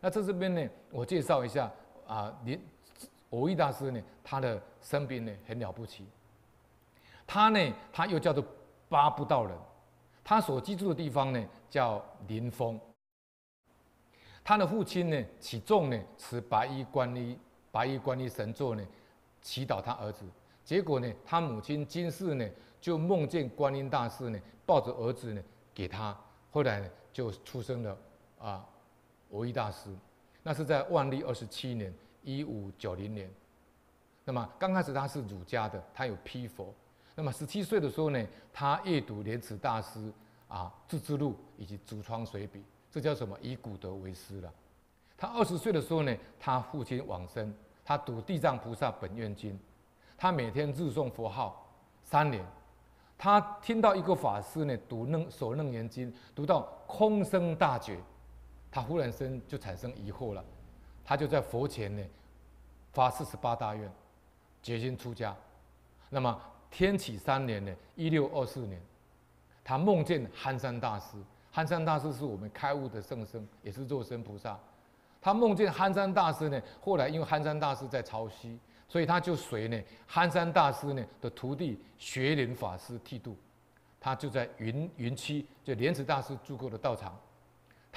那在这边呢，我介绍一下啊，连蕅益大师呢，他的生平呢很了不起。他呢，他又叫做八不道人，他所居住的地方呢叫林峰。他的父亲呢，启重呢持白衣观音白衣观音神座呢，祈祷他儿子。结果呢，他母亲金氏呢就梦见观音大士呢抱着儿子呢给他，后来呢就出生了啊蕅益大师。那是在万历二十七年一五九零年。那么刚开始他是儒家的，他有批佛。那么十七岁的时候呢，他阅读莲池大师啊《自知录》以及《竹窗随笔》。这叫什么？以古德为师了。他二十岁的时候呢，他父亲往生，他读《地藏菩萨本愿经》，他每天日诵佛号三年。他听到一个法师呢读楞《所楞严经》，读到空生大觉，他忽然生就产生疑惑了。他就在佛前呢发四十八大愿，决心出家。那么天启三年呢，一六二四年，他梦见憨山大师。憨山大师是我们开悟的圣僧，也是肉身菩萨。他梦见憨山大师呢，后来因为憨山大师在潮汐，所以他就随呢憨山大师呢的徒弟学林法师剃度。他就在云云栖，就莲池大师住过的道场。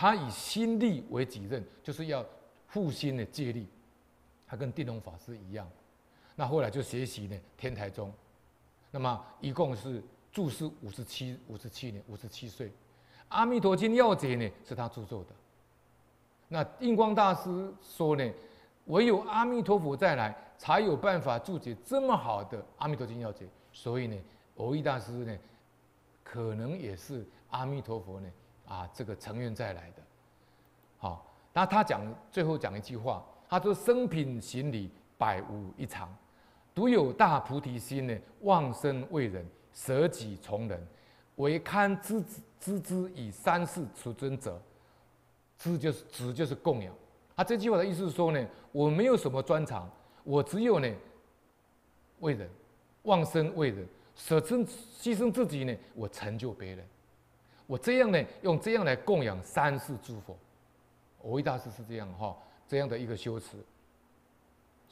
他以心力为己任，就是要复心的借力。他跟定龙法师一样。那后来就学习呢天台宗。那么一共是住世五十七五十七年，五十七岁。《阿弥陀经要解》呢是他著作的。那印光大师说呢，唯有阿弥陀佛再来，才有办法注解这么好的《阿弥陀经要解》。所以呢，蕅益大师呢，可能也是阿弥陀佛呢啊这个成愿再来的。好，那他讲最后讲一句话，他说：“生平行礼百无一常，独有大菩提心呢，忘身为人，舍己从人。”唯堪知知之以三世储尊者，知就是知就是供养。他这句话的意思是说呢，我没有什么专长，我只有呢为人，忘身为人，舍身牺牲自己呢，我成就别人。我这样呢，用这样来供养三世诸佛。我维大师是这样哈，这样的一个修持。